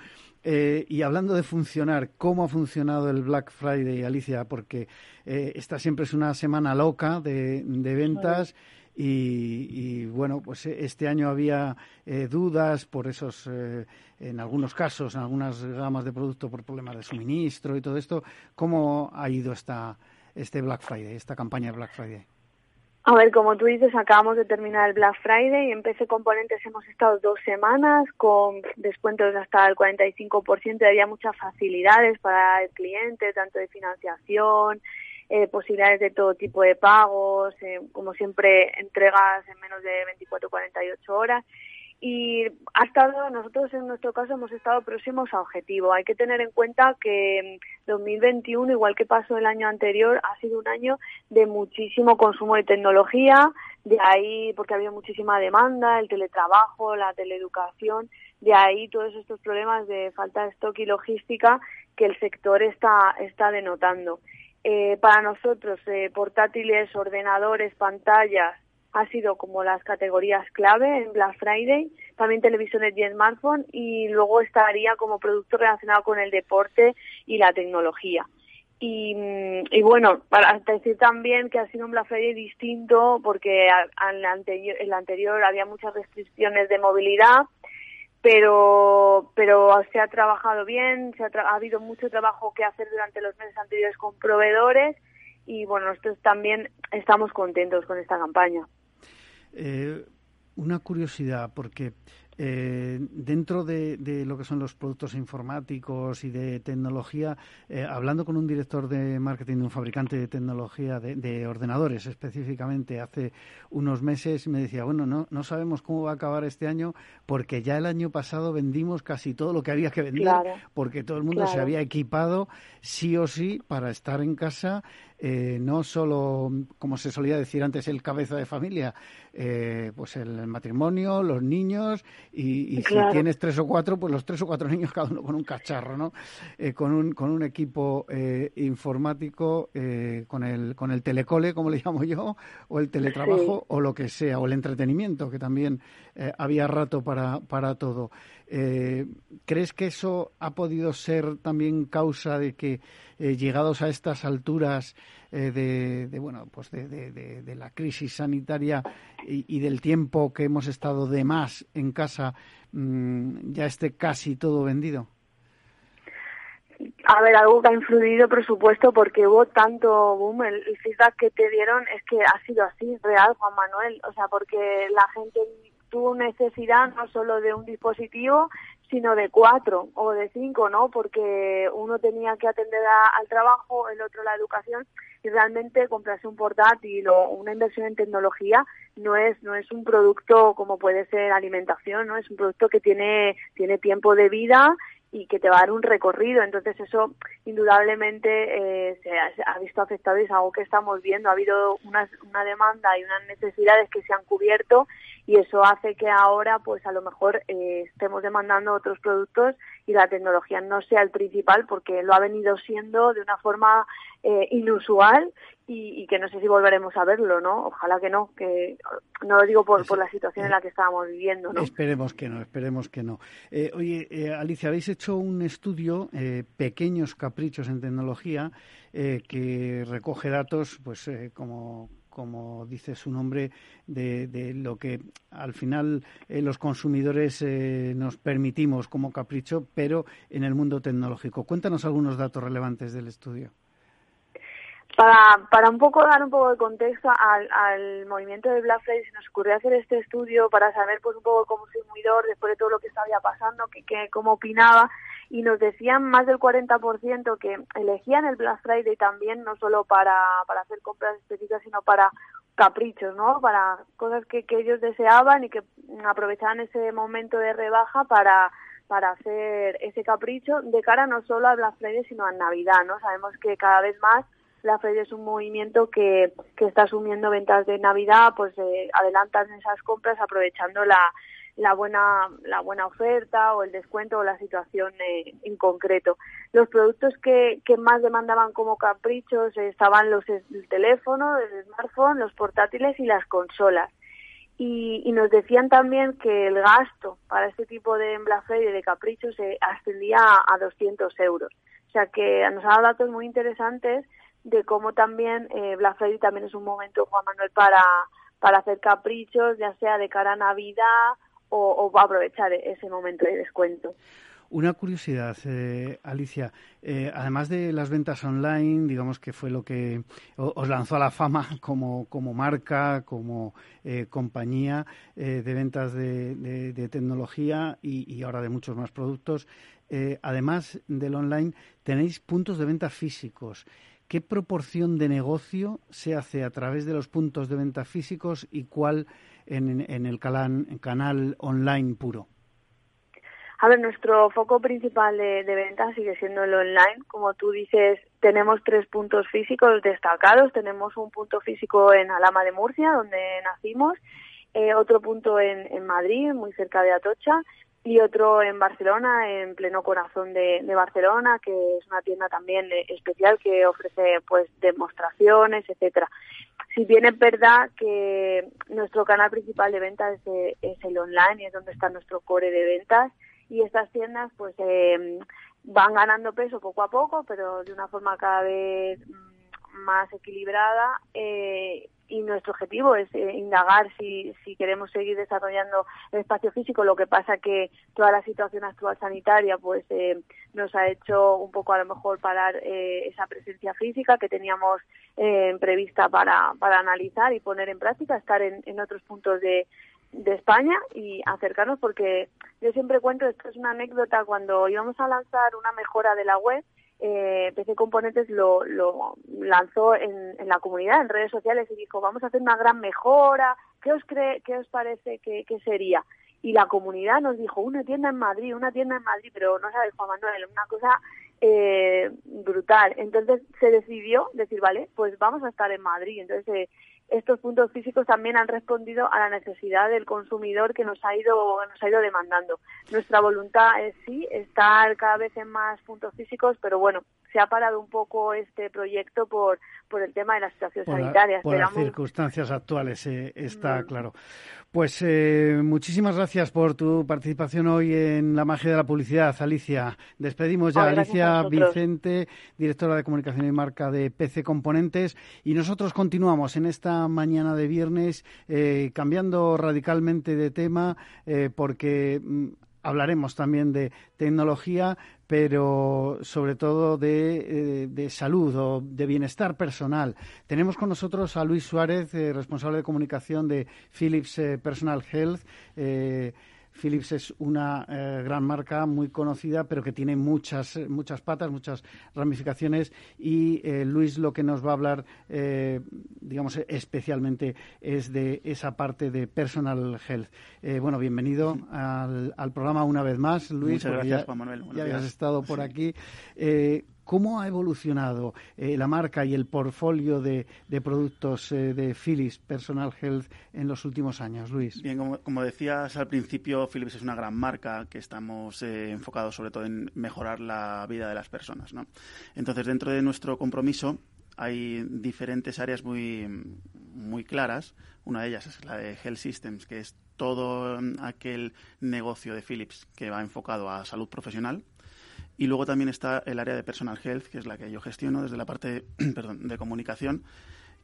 Eh, y hablando de funcionar, ¿cómo ha funcionado el Black Friday, Alicia? Porque eh, esta siempre es una semana loca de, de ventas. Y, bueno, pues eh, este año había eh, dudas por esos, eh, en algunos casos, en algunas gamas de producto por problemas de suministro y todo esto. ¿Cómo ha ido esta, este Black Friday, esta campaña de Black Friday? A ver, como tú dices, acabamos de terminar el Black Friday y en PC Componentes hemos estado dos semanas con descuentos hasta el 45%. Había muchas facilidades para el cliente, tanto de financiación, eh, posibilidades de todo tipo de pagos, eh, como siempre entregas en menos de 24-48 horas y ha estado, nosotros en nuestro caso hemos estado próximos a objetivo. Hay que tener en cuenta que 2021, igual que pasó el año anterior, ha sido un año de muchísimo consumo de tecnología, de ahí porque había muchísima demanda, el teletrabajo, la teleeducación, de ahí todos estos problemas de falta de stock y logística que el sector está, está denotando. Eh, para nosotros, eh, portátiles, ordenadores, pantallas, ha sido como las categorías clave en Black Friday, también televisiones y smartphone y luego estaría como producto relacionado con el deporte y la tecnología. Y, y bueno, para decir también que ha sido un Black Friday distinto porque al anterior, el anterior había muchas restricciones de movilidad, pero pero se ha trabajado bien, se ha, ha habido mucho trabajo que hacer durante los meses anteriores con proveedores y bueno, nosotros también estamos contentos con esta campaña. Eh, una curiosidad, porque eh, dentro de, lo que son los productos informáticos y de tecnología, eh, hablando con un director de marketing de un fabricante de tecnología de, ordenadores específicamente hace unos meses, me decía, bueno, no, no sabemos cómo va a acabar este año porque ya el año pasado vendimos casi todo lo que había que vender porque todo el mundo se había equipado sí o sí para estar en casa eh, no solo, como se solía decir antes, el cabeza de familia, eh, pues el matrimonio, los niños y, si tienes tres o cuatro, pues los tres o cuatro niños (laughs) cada uno con un cacharro, ¿no? Eh, con, un, con un equipo informático, con, el, con el telecole, como le (laughs) llamo yo, o el teletrabajo o lo que sea, o el entretenimiento, que también había rato para, para todo. ¿Crees que eso ha podido ser también causa de que eh, llegados a estas alturas eh, de, bueno pues de, la crisis sanitaria y, del tiempo que hemos estado de más en casa mm, ya esté casi todo vendido a ver, algo que ha influido, por supuesto, porque hubo tanto boom, el, feedback que te dieron es que ha sido así, real, Juan Manuel. O sea, porque la gente tuvo necesidad no solo de un dispositivo, sino de cuatro o de cinco, ¿no? Porque uno tenía que atender al trabajo, el otro la educación y realmente comprarse un portátil o una inversión en tecnología no es no es un producto como puede ser alimentación, ¿no? Es un producto que tiene tiene tiempo de vida y que te va a dar un recorrido. Entonces eso indudablemente eh, se, ha, visto afectado y es algo que estamos viendo. Ha habido una, una demanda y unas necesidades que se han cubierto y eso hace que ahora pues a lo mejor eh, estemos demandando otros productos y la tecnología no sea el principal porque lo ha venido siendo de una forma eh, inusual y, que no sé si volveremos a verlo, ¿no? Ojalá que no, que no lo digo por, por la situación en la que estábamos viviendo, ¿no? Esperemos que no, esperemos que no. Eh, oye, eh, Alicia, habéis hecho un estudio, eh, Pequeños Caprichos en Tecnología, que recoge datos, pues como como dice su nombre, de, de lo que al final los consumidores nos permitimos como capricho, pero en el mundo tecnológico. Cuéntanos algunos datos relevantes del estudio para, para un poco dar un poco de contexto al, al movimiento de Black Friday, se nos ocurrió hacer este estudio para saber pues un poco como consumidor, después de todo lo que estaba pasando, que, que, cómo opinaba, y nos decían más del 40% que elegían el Black Friday también, no solo para, para hacer compras específicas, sino para caprichos, ¿no? Para cosas que, que ellos deseaban y que aprovechaban ese momento de rebaja para para hacer ese capricho de cara no solo a Black Friday sino a Navidad, ¿no? Sabemos que cada vez más la Feria es un movimiento que, que está asumiendo ventas de Navidad, pues eh, adelantan esas compras aprovechando la, la buena la buena oferta o el descuento o la situación eh, en concreto. Los productos que, más demandaban como caprichos estaban los el teléfono, el smartphone, los portátiles y las consolas. Y, nos decían también que el gasto para este tipo de Black y de caprichos se ascendía a, a 200 euros. O sea que nos ha dado datos muy interesantes de cómo también eh, Black Friday también es un momento, Juan Manuel, para, para hacer caprichos, ya sea de cara a Navidad o, o aprovechar ese momento de descuento. Una curiosidad, eh, Alicia. Eh, además de las ventas online, digamos que fue lo que os lanzó a la fama (laughs) como, como marca, como eh, compañía de ventas de, de, tecnología y, y, ahora de muchos más productos, además del online, tenéis puntos de venta físicos. ¿Qué proporción de negocio se hace a través de los puntos de venta físicos y cuál en, el canal online puro? A ver, nuestro foco principal de, venta sigue siendo el online. Como tú dices, tenemos tres puntos físicos destacados. Tenemos un punto físico en Alama de Murcia, donde nacimos, eh, otro punto en Madrid, muy cerca de Atocha, y otro en Barcelona, en pleno corazón de, Barcelona, que es una tienda también eh, especial que ofrece pues demostraciones, etcétera. Si bien es verdad que nuestro canal principal de ventas es, el online es donde está nuestro core de ventas, y estas tiendas pues eh, van ganando peso poco a poco, pero de una forma cada vez mm, más equilibrada eh, y nuestro objetivo es eh, indagar si, si queremos seguir desarrollando el espacio físico. Lo que pasa que toda la situación actual sanitaria pues eh, nos ha hecho un poco a lo mejor parar eh, esa presencia física que teníamos eh, prevista para, para analizar y poner en práctica, estar en, en otros puntos de, de España y acercarnos porque yo siempre cuento, esto es una anécdota, cuando íbamos a lanzar una mejora de la web, eh, PC Componentes lo, lo lanzó en, en, la comunidad, en redes sociales y dijo, vamos a hacer una gran mejora, ¿qué os, cree, qué os parece que, sería? Y la comunidad nos dijo, una tienda en Madrid, una tienda en Madrid, pero no sabes, Juan Manuel, una cosa eh, brutal. Entonces se decidió decir, vale, pues vamos a estar en Madrid. Entonces eh, estos puntos físicos también han respondido a la necesidad del consumidor que nos ha ido nos ha ido demandando. Nuestra voluntad es sí estar cada vez en más puntos físicos, pero bueno, se ha parado un poco este proyecto por por el tema de la situación sanitaria. por las circunstancias actuales, eh, está mm. claro. Pues eh, muchísimas gracias por tu participación hoy en La Magia de la Publicidad, Alicia. Despedimos ya a Alicia Vicente, directora de Comunicación y Marca de PC Componentes, y nosotros continuamos en esta mañana de viernes eh, cambiando radicalmente de tema eh, porque mm, hablaremos también de tecnología, pero sobre todo de, eh, de, salud o de bienestar personal. Tenemos con nosotros a Luis Suárez, responsable de comunicación de Philips Personal Health. Philips es una eh, gran marca muy conocida, pero que tiene muchas, muchas patas, muchas ramificaciones. Y eh, Luis lo que nos va a hablar, eh, digamos, especialmente es de esa parte de personal health. bueno, bienvenido al, al, programa una vez más, Luis. Muchas gracias, Juan Manuel. ya habías estado por aquí. ¿Cómo ha evolucionado eh, la marca y el portfolio de, productos eh, de Philips Personal Health en los últimos años, Luis? Bien, como, decías al principio, Philips es una gran marca que estamos eh, enfocados sobre todo en mejorar la vida de las personas. ¿no? Entonces, dentro de nuestro compromiso hay diferentes áreas muy, muy claras. Una de ellas es la de Health Systems, que es todo aquel negocio de Philips que va enfocado a salud profesional, y luego también está el área de personal health, que es la que yo gestiono desde la parte (clears throat) de comunicación,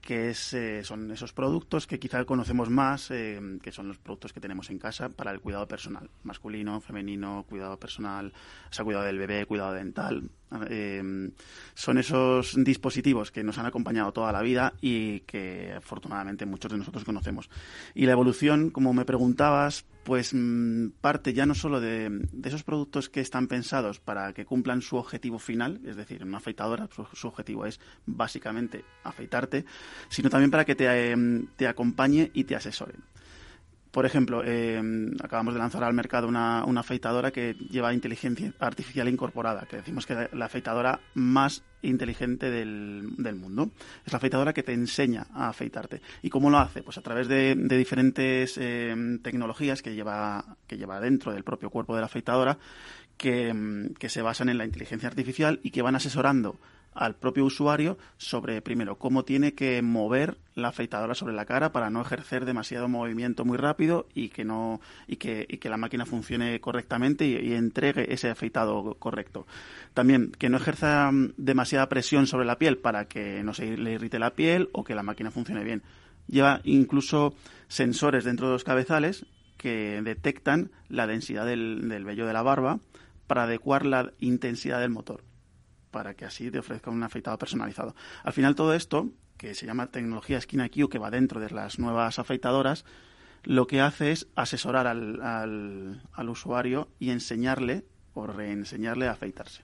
que es, eh, son esos productos que quizá conocemos más, eh, que son los productos que tenemos en casa para el cuidado personal, masculino, femenino, cuidado personal, o sea, cuidado del bebé, cuidado dental, eh, son esos dispositivos que nos han acompañado toda la vida y que afortunadamente muchos de nosotros conocemos. Y la evolución, como me preguntabas, pues mm, parte ya no solo de, esos productos que están pensados para que cumplan su objetivo final, es decir, una afeitadora, su, objetivo es básicamente afeitarte, sino también para que te, em, te acompañe y te asesore. Por ejemplo, eh, acabamos de lanzar al mercado una, afeitadora que lleva inteligencia artificial incorporada, que decimos que es la afeitadora más inteligente del, mundo. Es la afeitadora que te enseña a afeitarte. ¿Y cómo lo hace? Pues a través de, diferentes eh, tecnologías que lleva, que lleva dentro del propio cuerpo de la afeitadora, que, que se basan en la inteligencia artificial y que van asesorando al propio usuario sobre, primero, cómo tiene que mover la afeitadora sobre la cara para no ejercer demasiado movimiento muy rápido y que no y que, y que la máquina funcione correctamente y, entregue ese afeitado correcto. También que no ejerza mm, demasiada presión sobre la piel para que no se le irrite la piel o que la máquina funcione bien. Lleva incluso sensores dentro de los cabezales que detectan la densidad del, del vello de la barba para adecuar la intensidad del motor para que así te ofrezca un afeitado personalizado. Al final todo esto, que se llama tecnología Skin IQ, que va dentro de las nuevas afeitadoras, lo que hace es asesorar al, al, usuario y enseñarle o reenseñarle a afeitarse.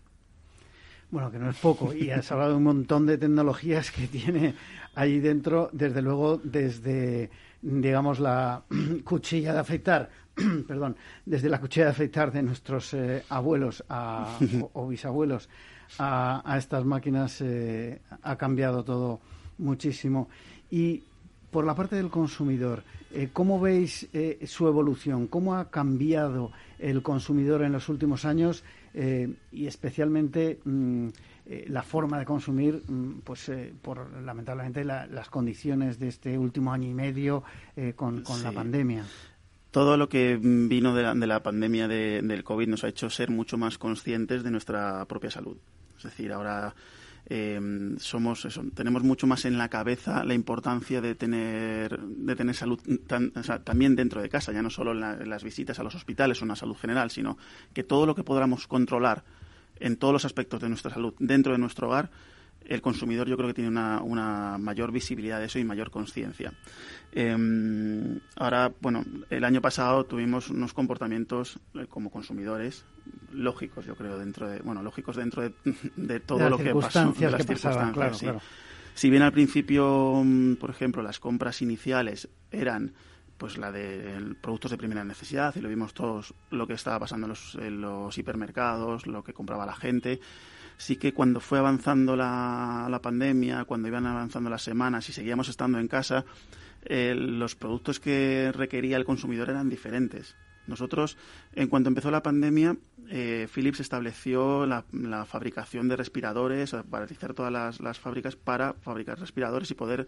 Bueno, que no es poco. Y has (laughs) hablado de un montón de tecnologías que tiene ahí dentro, desde luego, desde, digamos, la (clears throat) cuchilla de afeitar, (clears throat) perdón, desde la cuchilla de afeitar de nuestros eh, abuelos (laughs) o, bisabuelos a, estas máquinas eh, ha cambiado todo muchísimo. Y por la parte del consumidor, eh, ¿cómo veis su evolución? ¿Cómo ha cambiado el consumidor en los últimos años y especialmente mm, la forma de consumir, mm, pues por lamentablemente las condiciones de este último año y medio con, la pandemia? todo lo que vino de la, de la pandemia de, del COVID nos ha hecho ser mucho más conscientes de nuestra propia salud. Es decir, ahora eh, somos eso, tenemos mucho más en la cabeza la importancia de tener, de tener salud también dentro de casa, ya no solo en, las visitas a los hospitales o en la salud general, sino que todo lo que podamos controlar en todos los aspectos de nuestra salud dentro de nuestro hogar el consumidor yo creo que tiene una, una mayor visibilidad de eso y mayor conciencia. Em, ahora, bueno, el año pasado tuvimos unos comportamientos eh, como consumidores lógicos, yo creo, dentro de, bueno, lógicos dentro de, todo lo que pasó, de las circunstancias, Si bien al principio, mm, por ejemplo, las compras iniciales eran pues la de productos de primera necesidad y lo vimos todos lo que estaba pasando en los, en los hipermercados, lo que compraba la gente sí que cuando fue avanzando la, la pandemia, cuando iban avanzando las semanas y seguíamos estando en casa, eh, los productos que requería el consumidor eran diferentes. Nosotros, en cuanto empezó la pandemia, eh, Philips estableció la, fabricación de respiradores, para realizar todas las, las, fábricas para fabricar respiradores y poder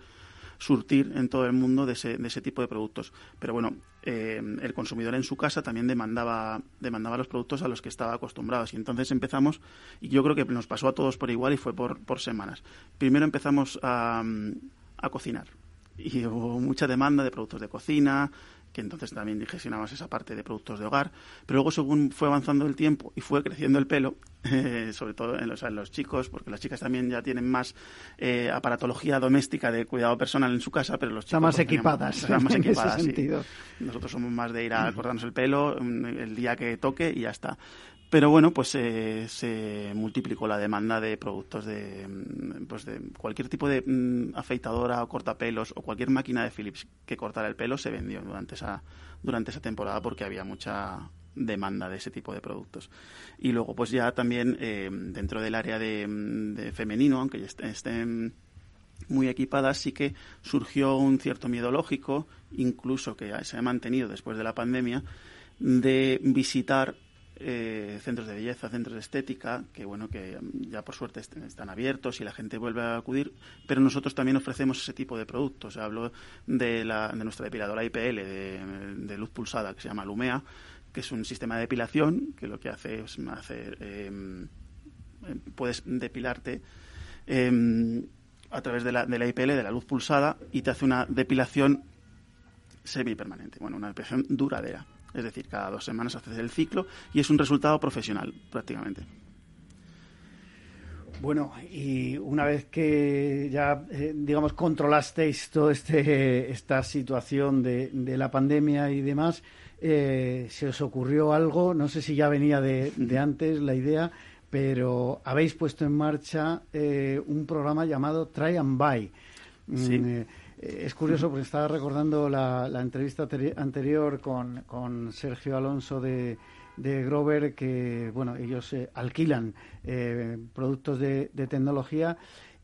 surtir en todo el mundo de ese, de ese tipo de productos. Pero bueno, eh, el consumidor en su casa también demandaba, demandaba los productos a los que estaba acostumbrados. Y entonces empezamos, y yo creo que nos pasó a todos por igual y fue por, por semanas. Primero empezamos a, a cocinar y hubo mucha demanda de productos de cocina, que entonces también gestionamos esa parte de productos de hogar. Pero luego, según fue avanzando el tiempo y fue creciendo el pelo, eh, (laughs) sobre todo en los, en los, chicos, porque las chicas también ya tienen más eh, aparatología doméstica de cuidado personal en su casa, pero los chicos... Están más equipadas. Están más (laughs) equipadas, Nosotros somos más de ir a cortarnos el pelo mm, el día que toque y ya está. Pero bueno, pues eh, se multiplicó la demanda de productos de, mm, pues de cualquier tipo de mm, afeitadora o cortapelos o cualquier máquina de Philips que cortara el pelo se vendió durante esa, durante esa temporada porque había mucha demanda de ese tipo de productos. Y luego pues ya también eh, dentro del área de, mm, femenino, aunque ya estén muy equipadas, sí que surgió un cierto miedo lógico, incluso que se ha mantenido después de la pandemia, de visitar eh, centros de belleza, centros de estética, que bueno, que ya por suerte están abiertos y la gente vuelve a acudir, pero nosotros también ofrecemos ese tipo de productos. Hablo de, la, de nuestra depiladora IPL de, luz pulsada que se llama Lumea, que es un sistema de depilación que lo que hace es hacer, em, em, puedes depilarte em, a través de la, de la IPL, de la luz pulsada, y te hace una depilación semipermanente, bueno, una depilación duradera. Es decir, cada dos semanas haces el ciclo y es un resultado profesional prácticamente. Bueno, y una vez que ya, eh, digamos, controlasteis toda este, esta situación de, la pandemia y demás, eh, ¿se os ocurrió algo? No sé si ya venía de, antes la idea, pero habéis puesto en marcha eh, un programa llamado Try and Buy. Sí. Eh, es curioso porque estaba recordando la, entrevista anterior con, Sergio Alonso de, Grover, que bueno, ellos eh, alquilan eh, productos de, tecnología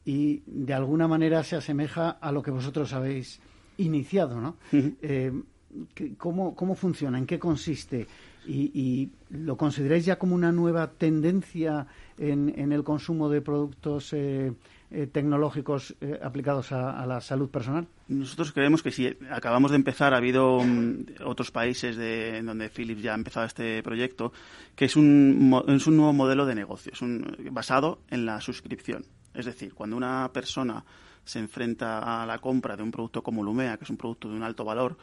y de alguna manera se asemeja a lo que vosotros habéis iniciado, ¿no? ¿cómo, ¿Cómo funciona? ¿En qué consiste? Y, lo consideráis ya como una nueva tendencia en, en el consumo de productos eh, tecnológicos eh, aplicados a, la salud personal? Nosotros creemos que sí. Acabamos de empezar, ha habido mm, otros países de, donde Philips ya ha empezado este proyecto, que es un, es un nuevo modelo de negocio, es un, basado en la suscripción. Es decir, cuando una persona se enfrenta a la compra de un producto como Lumea, que es un producto de un alto valor,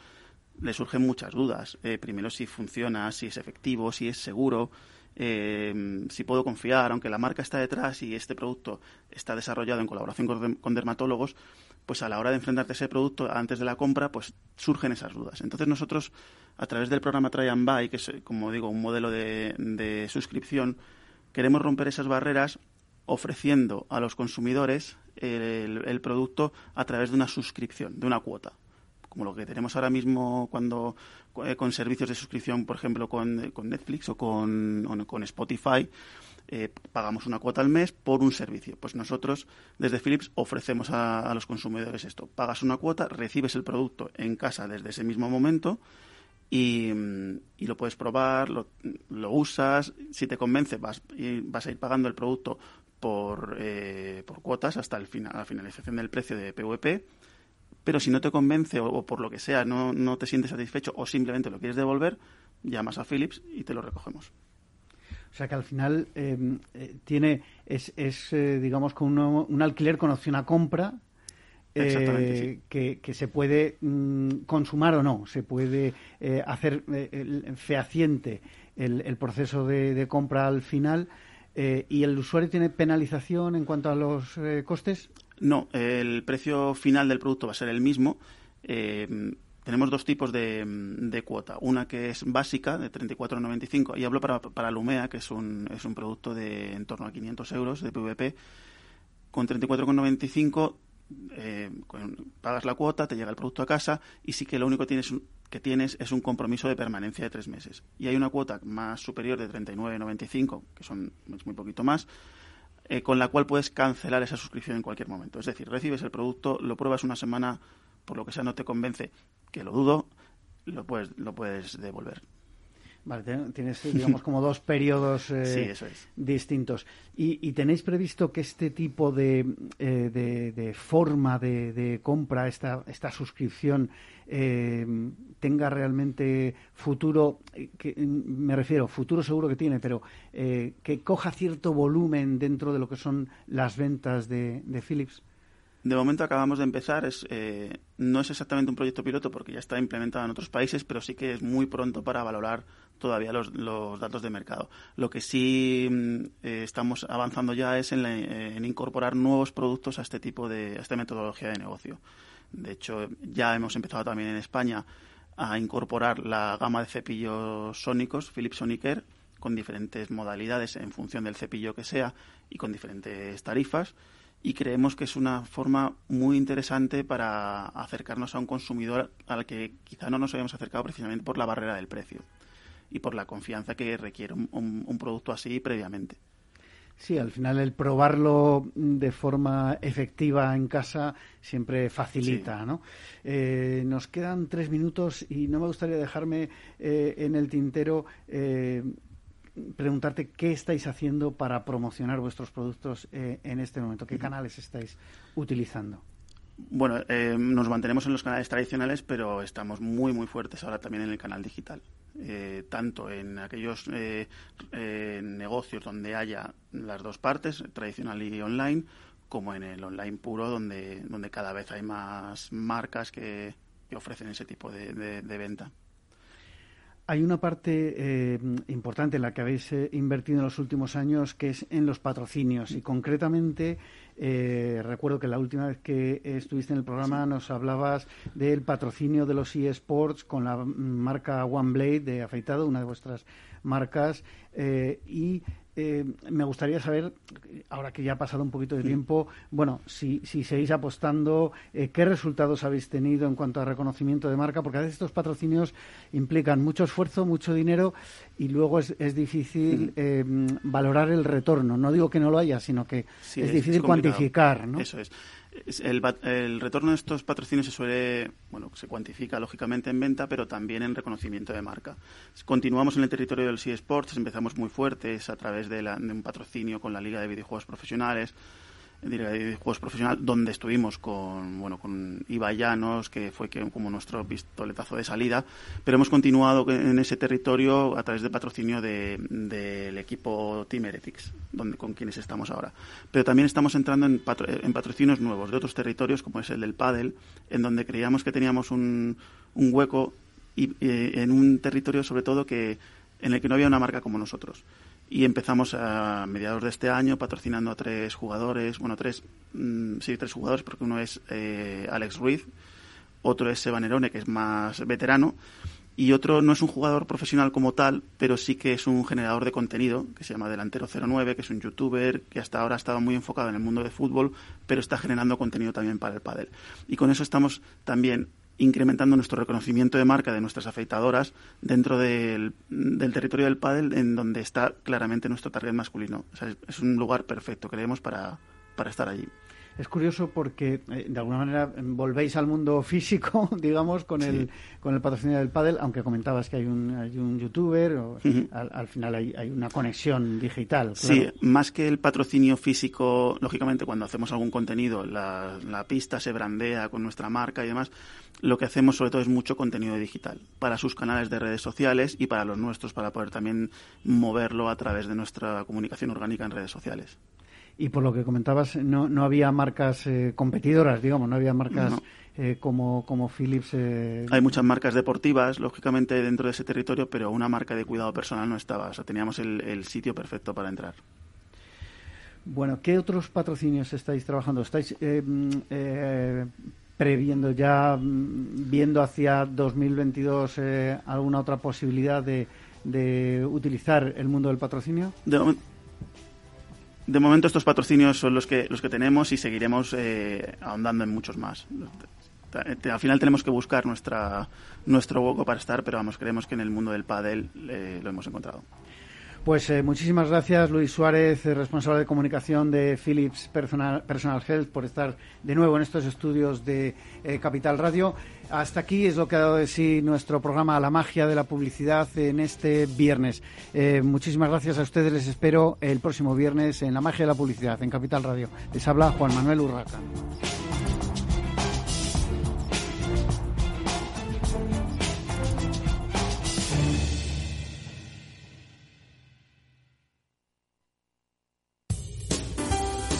le surgen muchas dudas. Eh, primero, si funciona, si es efectivo, si es seguro eh, si puedo confiar, aunque la marca está detrás y este producto está desarrollado en colaboración con, dermatólogos, pues a la hora de enfrentarte a ese producto antes de la compra, pues surgen esas dudas. Entonces nosotros, a través del programa Try and Buy, que es, como digo, un modelo de, suscripción, queremos romper esas barreras ofreciendo a los consumidores el, producto a través de una suscripción, de una cuota como lo que tenemos ahora mismo cuando con servicios de suscripción, por ejemplo, con, Netflix o con, con Spotify, eh, pagamos una cuota al mes por un servicio. Pues nosotros desde Philips ofrecemos a, los consumidores esto. Pagas una cuota, recibes el producto en casa desde ese mismo momento y, lo puedes probar, lo, usas. Si te convence, vas, vas a ir pagando el producto por, eh, por cuotas hasta el final, la finalización del precio de PVP. Pero si no te convence o, por lo que sea no, no te sientes satisfecho o simplemente lo quieres devolver, llamas a Philips y te lo recogemos. O sea que al final em, eh, tiene es, es eh, digamos con un alquiler con opción a compra eh, que, que, se puede mm, consumar o no, se puede hacer fehaciente el, el proceso de, de, compra al final y el usuario tiene penalización en cuanto a los costes. No, el precio final del producto va a ser el mismo. tenemos dos tipos de, cuota. Una que es básica, de 34,95, y hablo para, para Lumea, que es un, es un producto de en torno a 500 euros de PVP. Con 34,95 eh, pagas la cuota, te llega el producto a casa y sí que lo único tienes, que tienes es un compromiso de permanencia de tres meses. Y hay una cuota más superior de 39,95, que son es muy poquito más, eh, con la cual puedes cancelar esa suscripción en cualquier momento. Es decir, recibes el producto, lo pruebas una semana, por lo que sea no te convence, que lo dudo, lo puedes, lo puedes devolver. Vale, tienes, (laughs) digamos, como dos periodos eh, distintos. ¿Y, tenéis previsto que este tipo de, eh, de, forma de, compra, esta, esta suscripción, eh, tenga realmente futuro? Que, me refiero, futuro seguro que tiene, pero que coja cierto volumen dentro de lo que son las ventas de, de Philips? De momento acabamos de empezar, es, eh, no es exactamente un proyecto piloto porque ya está implementado en otros países, pero sí que es muy pronto para valorar todavía los, datos de mercado. Lo que sí mm, eh, estamos avanzando ya es en, incorporar nuevos productos a este tipo de, a esta metodología de negocio. De hecho, ya hemos empezado también en España a incorporar la gama de cepillos sónicos, Philips Sonicare, con diferentes modalidades en función del cepillo que sea y con diferentes tarifas y creemos que es una forma muy interesante para acercarnos a un consumidor al que quizá no nos habíamos acercado precisamente por la barrera del precio y por la confianza que requiere un, producto así previamente. Sí, al final el probarlo de forma efectiva en casa siempre facilita, ¿no? Eh, nos quedan tres minutos y no me gustaría dejarme eh, en el tintero eh, preguntarte qué estáis haciendo para promocionar vuestros productos eh, en este momento, qué canales estáis utilizando. Bueno, eh, nos mantenemos en los canales tradicionales, pero estamos muy, muy fuertes ahora también en el canal digital. Eh, tanto en aquellos negocios donde haya las dos partes, tradicional y online, como en el online puro, donde, donde cada vez hay más marcas que, ofrecen ese tipo de venta. Hay una parte eh, importante en la que habéis eh, invertido en los últimos años, que es en los patrocinios. Y concretamente, eh, recuerdo que la última vez que estuviste en el programa nos hablabas del patrocinio de los eSports con la marca OneBlade de afeitado, una de vuestras marcas. y eh, me gustaría saber, ahora que ya ha pasado un poquito de tiempo, bueno, si, si seguís apostando, eh, qué resultados habéis tenido en cuanto a reconocimiento de marca, porque a veces estos patrocinios implican mucho esfuerzo, mucho dinero y luego es, es difícil eh, valorar el retorno. No digo que no lo haya, sino que es difícil cuantificar, ¿no? Eso es. El, retorno de estos patrocinios se suele, bueno, se cuantifica lógicamente en venta, pero también en reconocimiento de marca. Continuamos en el territorio del eSports, empezamos muy fuertes a través de, de un patrocinio con la Liga de Videojuegos Profesionales, de juegos profesional, donde estuvimos con, bueno, con Iba Llanos, que fue como nuestro pistoletazo de salida, pero hemos continuado en ese territorio a través del patrocinio del equipo Team Heretics, donde, con quienes estamos ahora. Pero también estamos entrando en, en patrocinios nuevos de otros territorios, como es el del pádel, en donde creíamos que teníamos un, un hueco y, en un territorio sobre todo que en el que no había una marca como nosotros y empezamos a mediados de este año patrocinando a tres jugadores, bueno, tres, mm, sí, tres jugadores, porque uno es eh, Alex Ruiz, otro es Sebanerone, que es más veterano, y otro no es un jugador profesional como tal, pero sí que es un generador de contenido que se llama Delantero 09, que es un youtuber que hasta ahora ha estado muy enfocado en el mundo de fútbol, pero está generando contenido también para el pádel. Y con eso estamos también incrementando nuestro reconocimiento de marca de nuestras afeitadoras dentro del, territorio del pádel en donde está claramente nuestro target masculino. es un lugar perfecto, creemos, para, para estar allí. Es curioso porque, eh, de alguna manera, volvéis al mundo (laughs) físico, digamos, con el con el patrocinio del pádel, aunque comentabas que hay un, hay un youtuber, o, al, final hay, hay, una conexión digital. Sí, más que el patrocinio físico, lógicamente, cuando hacemos algún contenido, la, la pista se brandea con nuestra marca y demás, lo que hacemos sobre todo es mucho contenido digital para sus canales de redes sociales y para los nuestros, para poder también moverlo a través de nuestra comunicación orgánica en redes sociales y por lo que comentabas, no, no había marcas eh, competidoras, digamos, no había marcas eh, como, como Philips. Eh, Hay muchas marcas deportivas, lógicamente, dentro de ese territorio, pero una marca de cuidado personal no estaba. O sea, teníamos el, el sitio perfecto para entrar. Bueno, ¿qué otros patrocinios estáis trabajando? ¿Estáis mm, previendo ya, mm, viendo hacia 2022 alguna otra posibilidad de, de utilizar el mundo del patrocinio? De de momento estos patrocinios son los que, los que tenemos y seguiremos eh, ahondando en muchos más. Al final tenemos que buscar nuestra, nuestro hueco para estar, pero vamos, creemos que en el mundo del pádel eh, lo hemos encontrado. Pues eh, muchísimas gracias, Luis Suárez, responsable de comunicación de Philips Personal, Health, por estar de nuevo en estos estudios de Capital Radio. Hasta aquí es lo que ha dado de sí nuestro programa La magia de la publicidad en este viernes. Eh, muchísimas gracias a ustedes. Les espero el próximo viernes en La magia de la publicidad en Capital Radio. Les habla Juan Manuel Urraca.